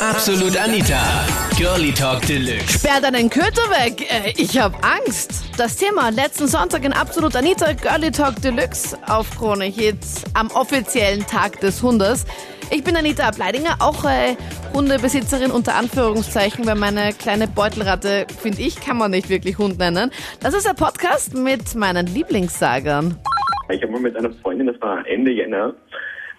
Absolut Anita. Girlie Talk Deluxe. Sperr deinen Köter weg. Äh, Ich hab Angst. Das Thema letzten Sonntag in Absolut Anita Girlie Talk Deluxe auf Krone Hits am offiziellen Tag des Hundes. Ich bin Anita Ableidinger, auch äh, Hundebesitzerin unter Anführungszeichen, weil meine kleine Beutelratte, finde ich, kann man nicht wirklich Hund nennen. Das ist ein Podcast mit meinen Lieblingssagern. Ich habe mal mit einer Freundin, das war Ende Jänner,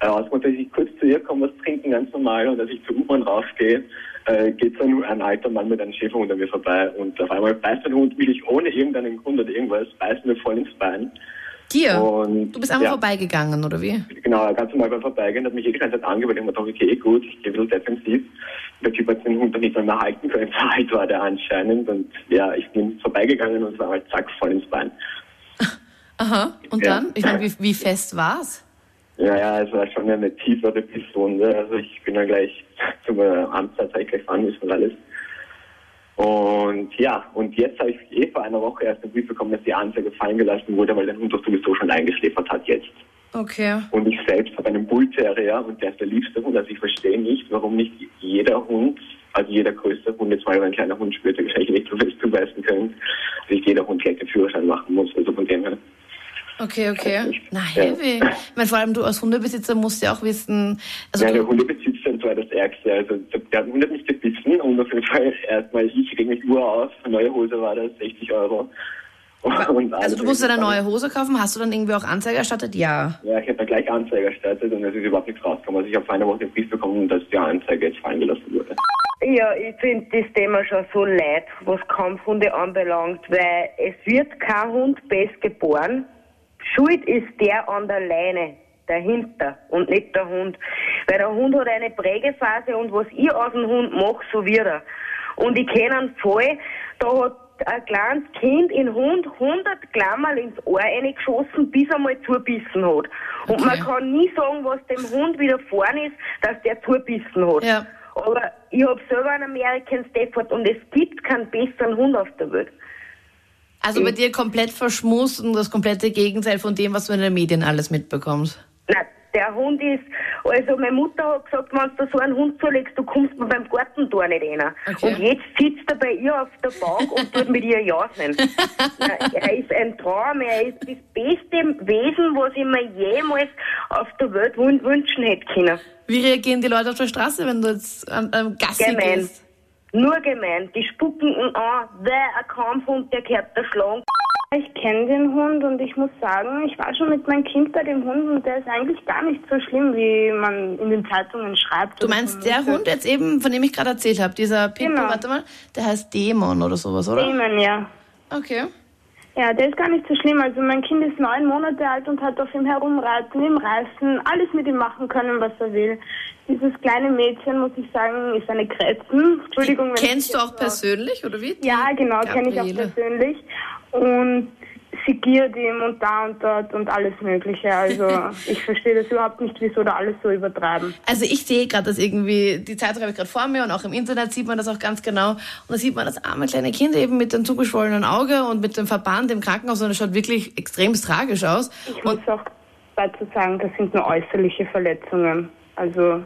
äh, ausgemacht, dass ich kurz zu ihr komme, was trinken, ganz normal, und als ich zur U-Bahn raufgehe, äh, geht so ein, ein alter Mann mit einem Schäferhund an mir vorbei und auf einmal beißt ein Hund wirklich ohne irgendeinen Grund oder irgendwas, beißt mir voll ins Bein. Dir? Und, Du bist einfach ja, vorbeigegangen, oder wie? Genau, ganz normal beim Vorbeigehen, hat mich jede ganze Zeit angehört, ich mir gedacht, okay, gut, ich gehe ein bisschen defensiv. Der Typ hat den Hund dann nicht mehr halten können, so alt war der anscheinend, und ja, ich bin vorbeigegangen und war halt zack, voll ins Bein. Aha. Und Ja. dann? Ich meine, wie, wie fest war's? Ja, ja, es war schon eine tiefere Pistole. Also ich bin dann gleich zum Amtszeit gleich müssen und alles. Und ja, und jetzt habe ich eh vor einer Woche erst einen Brief bekommen, dass die Anzeige fallen gelassen wurde, weil der Hund doch sowieso schon eingeschläfert hat jetzt. Okay. Und ich selbst habe einen Bull Terrier und der ist der liebste Hund. Also ich verstehe nicht, warum nicht jeder Hund, also jeder größte Hund, jetzt mal ein kleiner Hund spürt, der wahrscheinlich nicht so fest zubeißen können, dass nicht jeder Hund gleich den Führerschein machen muss. Also von dem her. Okay, okay. Na, Ja. heavy. Ich meine, vor allem du als Hundebesitzer musst ja auch wissen, also Ja, der Hundebesitzer war das Ärgste. Also der, der Hund hat mich gebissen und auf jeden Fall erstmal, ich reg mich nur auf. Neue Hose war das, 60 Euro. Und also du musst eine neue Hose kaufen. Hast du dann irgendwie auch Anzeige erstattet? Ja. Ja, ich habe da gleich Anzeige erstattet und es ist überhaupt nichts rausgekommen. Also ich habe vor einer Woche den Brief bekommen, dass die Anzeige jetzt fallen gelassen wurde. Ja, ich finde das Thema schon so leid, was Kampfhunde anbelangt, weil es wird kein Hund best geboren. Schuld ist der an der Leine dahinter und nicht der Hund. Weil der Hund hat eine Prägephase und was ich aus dem Hund mache, so wird er. Und ich kenne einen Fall, da hat ein kleines Kind in Hund 100 Klammerl ins Ohr reingeschossen, bis er mal zubissen hat. Und man Okay. kann nie sagen, was dem Hund widerfahren ist, dass der zubissen hat. Ja. Aber ich habe selber einen American Stafford und es gibt keinen besseren Hund auf der Welt. Also bei dir komplett verschmust und das komplette Gegenteil von dem, was du in den Medien alles mitbekommst. Nein, der Hund ist, also meine Mutter hat gesagt, wenn du so einen Hund zulegst, du kommst mir beim Gartentor nicht rein. Okay. Und jetzt sitzt er bei ihr auf der Bank und tut mit ihr jausen. Er ist ein Traum, er ist das beste Wesen, was ich mir jemals auf der Welt wün- wünschen hätte können. Wie reagieren die Leute auf der Straße, wenn du jetzt am, am Gassi Gemein. gehst? Nur gemein. Die spucken ihn an, wer ein Kampfhund, der gehört der Schlange. Ich kenne den Hund und ich muss sagen, ich war schon mit meinem Kind bei dem Hund und der ist eigentlich gar nicht so schlimm, wie man in den Zeitungen schreibt. Du meinst der Hund jetzt eben, von dem ich gerade erzählt habe, dieser Pitbull, Genau. warte mal, der heißt Dämon oder sowas, oder? Damon, ja. Okay. Ja, der ist gar nicht so schlimm. Also mein Kind ist neun Monate alt und hat auf ihm herumreiten, ihm reißen, alles mit ihm machen können, was er will. Dieses kleine Mädchen, muss ich sagen, ist eine Grätzen. Entschuldigung, wenn ich Kennst du auch persönlich, oder wie? Ja, genau, kenne ich auch persönlich. Und sie giert ihm und da und dort und alles Mögliche. Also ich verstehe das überhaupt nicht, wieso da alles so übertreiben. Also ich sehe gerade das irgendwie, die Zeitung habe ich gerade vor mir und auch im Internet sieht man das auch ganz genau. Und da sieht man das arme kleine Kind eben mit dem zugeschwollenen Auge und mit dem Verband im Krankenhaus und es schaut wirklich extrem tragisch aus. Ich Und muss auch dazu sagen, das sind nur äußerliche Verletzungen. Also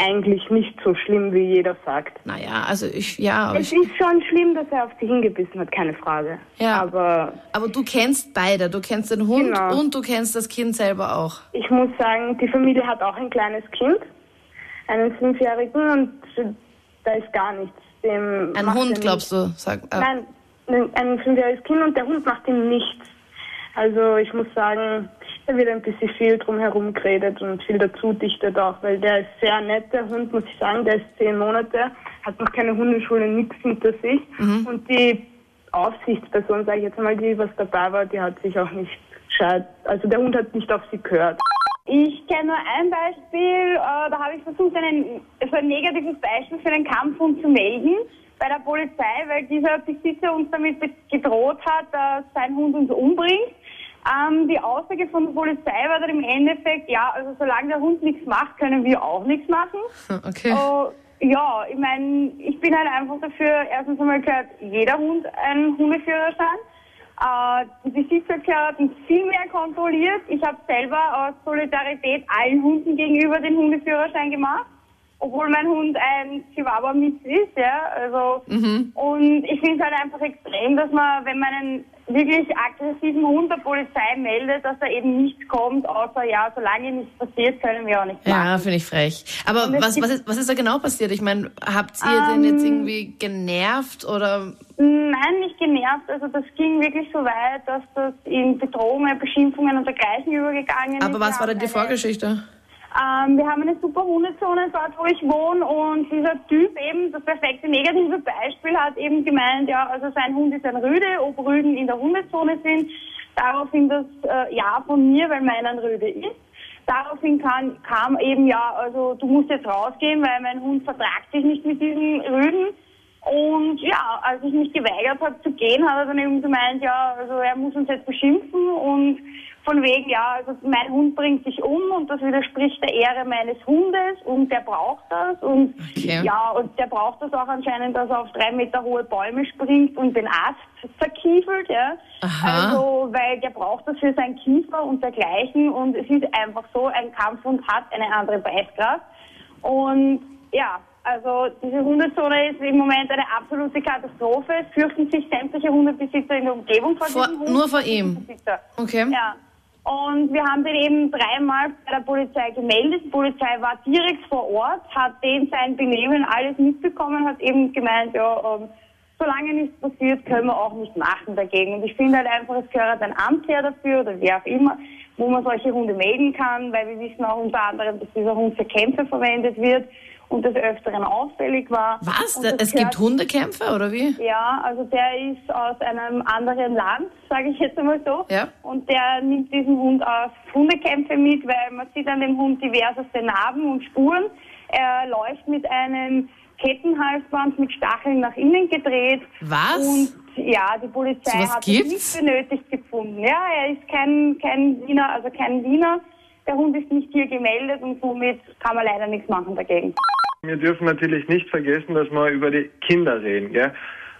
eigentlich nicht so schlimm, wie jeder sagt. naja, also ich, ja, Es ich, ist schon schlimm, dass er auf sie hingebissen hat, keine Frage. Ja. Aber aber du kennst beide. Du kennst den Hund Genau. und du kennst das Kind selber auch. ich muss sagen, die Familie hat auch ein kleines Kind, einen Fünfjährigen, und da ist gar nichts. Dem Ein Hund, glaubst du? Sag, äh, Nein, ein- ein fünfjähriges Kind und der Hund macht ihm nichts. Also ich muss sagen, da wird ein bisschen viel drumherum geredet und viel dazu dichtet auch, weil der ist sehr nett, der Hund, muss ich sagen, der ist zehn Monate, hat noch keine Hundeschule, nichts hinter sich. Und die Aufsichtsperson, sage ich jetzt mal, die was dabei war, die hat sich auch nicht gescheit, also der Hund hat nicht auf sie gehört. Ich kenne nur ein Beispiel, äh, da habe ich versucht, einen, so ein negatives Beispiel für einen Kampfhund zu melden bei der Polizei, weil dieser Besitzer uns damit gedroht hat, dass sein Hund uns umbringt. Ähm, die Aussage von der Polizei war dann im Endeffekt, ja, also solange der Hund nichts macht, können wir auch nichts machen. Okay. Oh, ja, ich meine, ich bin halt einfach dafür, erstens einmal gehört jeder Hund einen Hundeführerschein. Äh, die Besitzer gehören viel mehr kontrolliert. Ich habe selber aus Solidarität allen Hunden gegenüber den Hundeführerschein gemacht. Obwohl mein Hund ein Chihuahua aber Mist ist, ja. Also Mhm. und ich finde es halt einfach extrem, dass man, wenn man einen wirklich aggressiven Hund der Polizei meldet, dass da eben nichts kommt, außer ja, solange nichts passiert, können wir auch nichts machen. Ja, finde ich frech. Aber was, was, ist, was ist da genau passiert? Ich meine, habt ihr den jetzt irgendwie genervt oder Nein, nicht genervt. Also das ging wirklich so weit, dass das in Bedrohungen, Beschimpfungen und dergleichen übergegangen ist. Aber was war denn die Vorgeschichte? Ähm, wir haben eine super Hundezone dort, wo ich wohne und dieser Typ eben, das perfekte negative Beispiel, hat eben gemeint, ja, also sein Hund ist ein Rüde, ob Rüden in der Hundezone sind. Daraufhin das äh, Ja von mir, weil meiner ein Rüde ist. Daraufhin kam, kam eben, ja, also du musst jetzt rausgehen, weil mein Hund vertragt sich nicht mit diesen Rüden. Und ja, als ich mich geweigert habe zu gehen, hat er dann eben gemeint, ja, also er muss uns jetzt beschimpfen und von wegen, ja, also mein Hund bringt sich um und das widerspricht der Ehre meines Hundes und der braucht das und Okay. ja, und der braucht das auch anscheinend, dass er auf drei Meter hohe Bäume springt und den Ast zerkiefelt, ja. Aha. Also, weil der braucht das für seinen Kiefer und dergleichen und es ist einfach so, ein Kampfhund hat eine andere Beißkraft und ja, also diese Hundezone ist im Moment eine absolute Katastrophe. Es fürchten sich sämtliche Hundebesitzer in der Umgebung vor, Vor- diesem Hund. nur vor ihm? Okay. Ja. Und wir haben den eben dreimal bei der Polizei gemeldet. Die Polizei war direkt vor Ort, hat den sein Benehmen alles mitbekommen, hat eben gemeint, ja, ähm, solange nichts passiert, können wir auch nichts machen dagegen. Und ich finde halt einfach, es gehört ein Amtsherr dafür oder wer auch immer, wo man solche Hunde melden kann, weil wir wissen auch unter anderem, dass dieser Hund für Kämpfe verwendet wird und des Öfteren auffällig war. Was? Da- Es gibt Hundekämpfe oder wie? ja, also der ist aus einem anderen Land, sage ich jetzt einmal so. Ja. Und der nimmt diesen Hund auf Hundekämpfe mit, weil man sieht an dem Hund diverseste Narben und Spuren. Er läuft mit einem Kettenhalsband mit Stacheln nach innen gedreht. Was? Und ja, die Polizei Sowas hat gibt's? es nicht benötigt gefunden. Ja, er ist kein, kein Wiener, also kein Wiener. Der Hund ist nicht hier gemeldet und somit kann man leider nichts machen dagegen. Wir dürfen natürlich nicht vergessen, dass wir über die Kinder reden. Gell?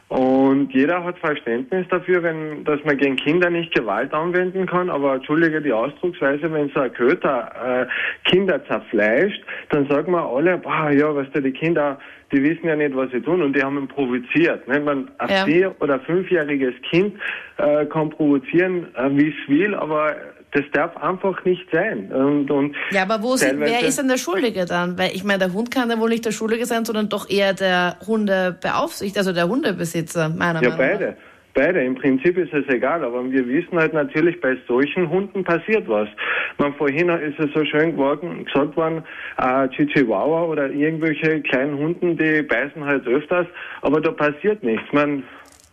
Und jeder hat Verständnis dafür, wenn, dass man gegen Kinder nicht Gewalt anwenden kann. Aber entschuldige die Ausdrucksweise, wenn so ein Köter äh, Kinder zerfleischt, dann sagen wir alle, boah, ja, was da die Kinder, die wissen ja nicht, was sie tun und die haben ihn provoziert. Ne? Man, ein Ja. vier- oder fünfjähriges Kind äh, kann provozieren, äh, wie es will, aber das darf einfach nicht sein. Und, und Ja, aber wo sind, wer ist denn der Schuldige dann? Weil ich meine, der Hund kann ja wohl nicht der Schuldige sein, sondern doch eher der Hundebeaufsicht, also der Hundebesitzer, meiner Ja, Meinung nach. beide. Beide. Im Prinzip ist es egal, aber wir wissen halt natürlich, bei solchen Hunden passiert was. Man vorhin ist es so schön geworden, gesagt worden, äh, Chihuahua oder irgendwelche kleinen Hunden, die beißen halt öfters, aber da passiert nichts. Man,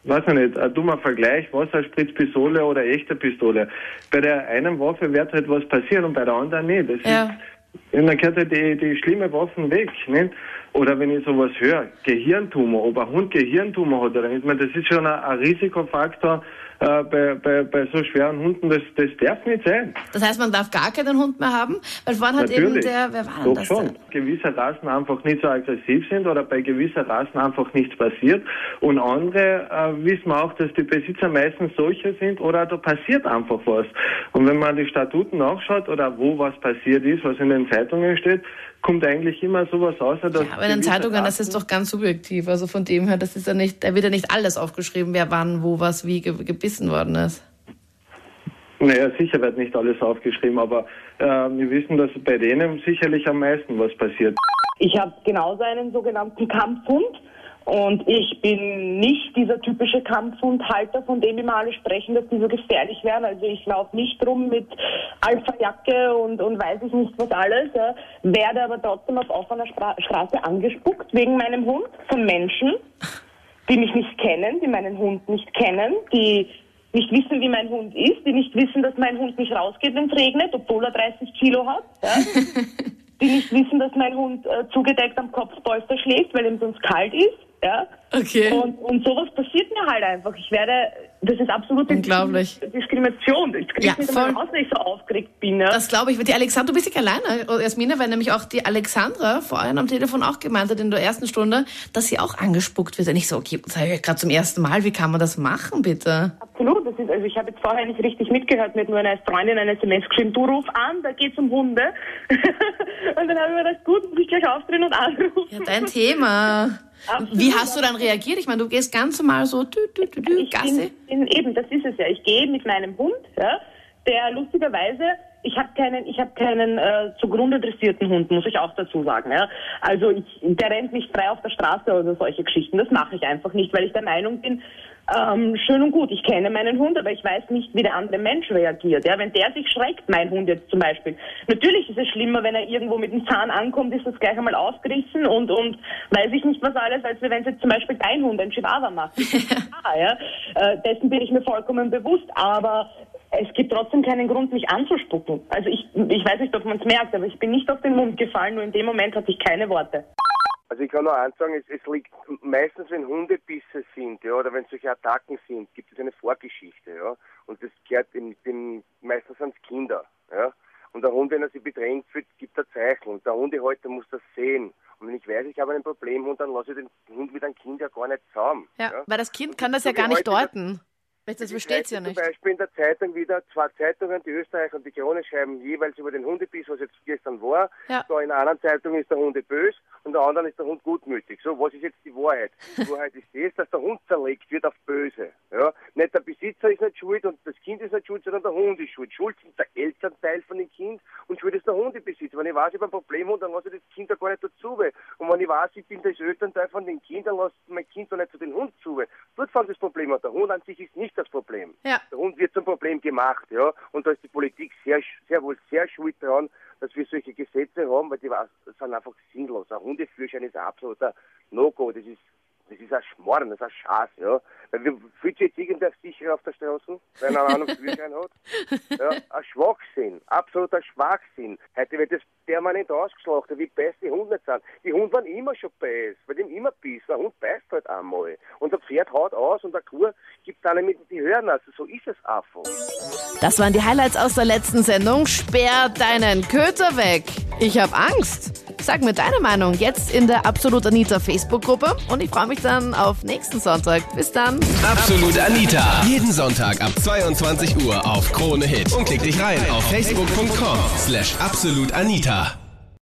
weiß ich nicht, ein dummer Vergleich, Wasserspritzpistole oder echte Pistole. Bei der einen Waffe wird halt was passieren und bei der anderen nicht. Das Ja. ist, dann gehört halt die, die schlimme Waffen weg. Nicht? Oder wenn ich sowas höre, Gehirntumor, ob ein Hund Gehirntumor hat oder nicht, ich meine, das ist schon ein, ein Risikofaktor äh, bei, bei, bei so schweren Hunden, das, das darf nicht sein. Das heißt, man darf gar keinen Hund mehr haben? Weil vorhin hat eben Natürlich. der, wer war denn Doch das schon. denn? Gewisse Rassen einfach nicht so aggressiv sind oder bei gewissen Rassen einfach nichts passiert. Und andere äh, wissen auch, dass die Besitzer meistens solche sind oder da passiert einfach was. Und wenn man die Statuten nachschaut oder wo was passiert ist, was in den Zeitungen steht, kommt eigentlich immer sowas raus, dass Ja, aber in den Zeitungen, das ist doch ganz subjektiv. Also von dem her, das ist ja nicht, da wird ja nicht alles aufgeschrieben, wer wann, wo, was, wie ge gebissen worden ist. Naja, sicher wird nicht alles aufgeschrieben, aber äh, wir wissen, dass bei denen sicherlich am meisten was passiert. Ich habe genauso einen sogenannten Kampfhund und ich bin nicht dieser typische Kampfhundhalter, von dem immer alle sprechen, dass die so gefährlich wären. Also ich laufe nicht rum mit Alpha-Jacke und, und weiß ich nicht was alles, ja. werde aber trotzdem auf offener Stra Straße angespuckt wegen meinem Hund von Menschen, die mich nicht kennen, die meinen Hund nicht kennen, die nicht wissen, wie mein Hund ist, die nicht wissen, dass mein Hund nicht rausgeht, wenn es regnet, obwohl er 30 Kilo hat. Ja die nicht wissen, dass mein Hund äh, zugedeckt am Kopfpolster schläft, weil ihm sonst kalt ist. Ja? Okay. Und, und sowas passiert mir halt einfach. Ich werde das ist absolut Unglaublich. Diskrimination. Ich kriege Ja, nicht voll. raus, wenn ich so aufgeregt bin. Ja. Das glaube ich. Die Alexandra, du bist nicht alleine, oh, Jasmine, weil nämlich auch die Alexandra vorhin am Telefon auch gemeint hat in der ersten Stunde, dass sie auch angespuckt wird. Und ich so, okay, das habe ich gerade zum ersten Mal. Wie kann man das machen, bitte? Absolut. Das ist, also ich habe jetzt vorher nicht richtig mitgehört. Mir hat nur eine Freundin eine SMS geschrieben, du ruf an, da geht's um Hunde. und dann habe ich mir gedacht, gut, muss ich gleich aufdrehen und anrufen. Ja, dein Thema. Absolut. Wie hast du dann reagiert? Ich meine, du gehst ganz normal so dü, dü, dü, dü, Ich Gasse. bin, bin, eben, das ist es ja. Ich gehe mit meinem Hund, ja, der lustigerweise, ich habe keinen, ich habe keinen äh, zugrunde dressierten Hund, muss ich auch dazu sagen. Ja. Also ich, der rennt nicht frei auf der Straße oder solche Geschichten. Das mache ich einfach nicht, weil ich der Meinung bin, ähm, schön und gut, ich kenne meinen Hund, aber ich weiß nicht, wie der andere Mensch reagiert. Ja, wenn der sich schreckt, mein Hund jetzt zum Beispiel. Natürlich ist es schlimmer, wenn er irgendwo mit dem Zahn ankommt, ist das gleich einmal aufgerissen und und weiß ich nicht was alles, als wenn es jetzt zum Beispiel dein Hund ein Chihuahua macht. ah, ja, äh, dessen bin ich mir vollkommen bewusst, aber es gibt trotzdem keinen Grund, mich anzuspucken. Also ich, ich weiß nicht, ob man es merkt, aber ich bin nicht auf den Mund gefallen, nur in dem Moment hatte ich keine Worte. Also ich kann nur eins sagen, es, es liegt meistens, wenn Hundebisse sind, ja, oder wenn solche Attacken sind, gibt es eine Vorgeschichte, ja. Und das gehört in, in meistens ans Kinder, ja. Und der Hund, wenn er sich bedrängt fühlt, gibt er Zeichen. Und der Hundehalter muss das sehen. Und wenn ich weiß, ich habe einen Problemhund, dann lasse ich den Hund mit einem Kind ja gar nicht zusammen. Ja, weil das Kind kann das ja gar nicht deuten. Das Ich versteht's ja nicht. Zum Beispiel in der Zeitung wieder zwei Zeitungen, die Österreich und die Krone schreiben jeweils über den Hundebiss, was jetzt gestern war. Ja. Da in einer anderen Zeitung ist der Hund bös und in der anderen ist der Hund gutmütig. So, was ist jetzt die Wahrheit? Die Wahrheit ist das, dass der Hund zerlegt wird auf böse. Ja? Nicht der Besitzer ist nicht schuld und das Kind ist nicht schuld, sondern der Hund ist schuld. Schuld sind der Elternteil von dem Kind und schuld ist der Hundebesitzer. Wenn ich weiß, ich habe ein Problemhund, dann lasse ich das Kind da gar nicht dazu. Und wenn ich weiß, ich bin das Elternteil von dem Kind, dann lasse ich mein Kind da nicht zu den Hund zu. Fängt das Problem an. Der Hund an sich ist nicht das Problem. Ja. Der Hund wird zum Problem gemacht, ja. Und da ist die Politik sehr, sehr wohl sehr schuld dran, dass wir solche Gesetze haben, weil die sind einfach sinnlos. Ein Hundeführerschein ist ein absoluter No-Go. Das ist, das ist ein Schmarrn, das ist ein Schatz, ja. Weil wir fühlt sich jetzt irgendwer sicher auf der Straße, weil er einen Führerschein hat. Ja, ein Schwachsinn, absoluter Schwachsinn. Heute wird das permanent ausgeschlachtet, wie beißt die Hunde nicht sind. Die Hunde waren immer schon beiß, weil dem immer biss. Ein Hund beißt halt einmal. Und der Pferd haut aus und der Kuh gibt eine mit die Hörner. Also so ist es einfach. Das waren die Highlights aus der letzten Sendung. Sperr deinen Köter weg. Ich hab Angst. Sag mir deine Meinung jetzt in der Absolut Anita Facebook-Gruppe und ich freue mich dann auf nächsten Sonntag. Bis dann. Absolut Anita. Jeden Sonntag ab 22 Uhr auf Krone Hit. Und klick dich rein auf facebook.com slash absolutanita.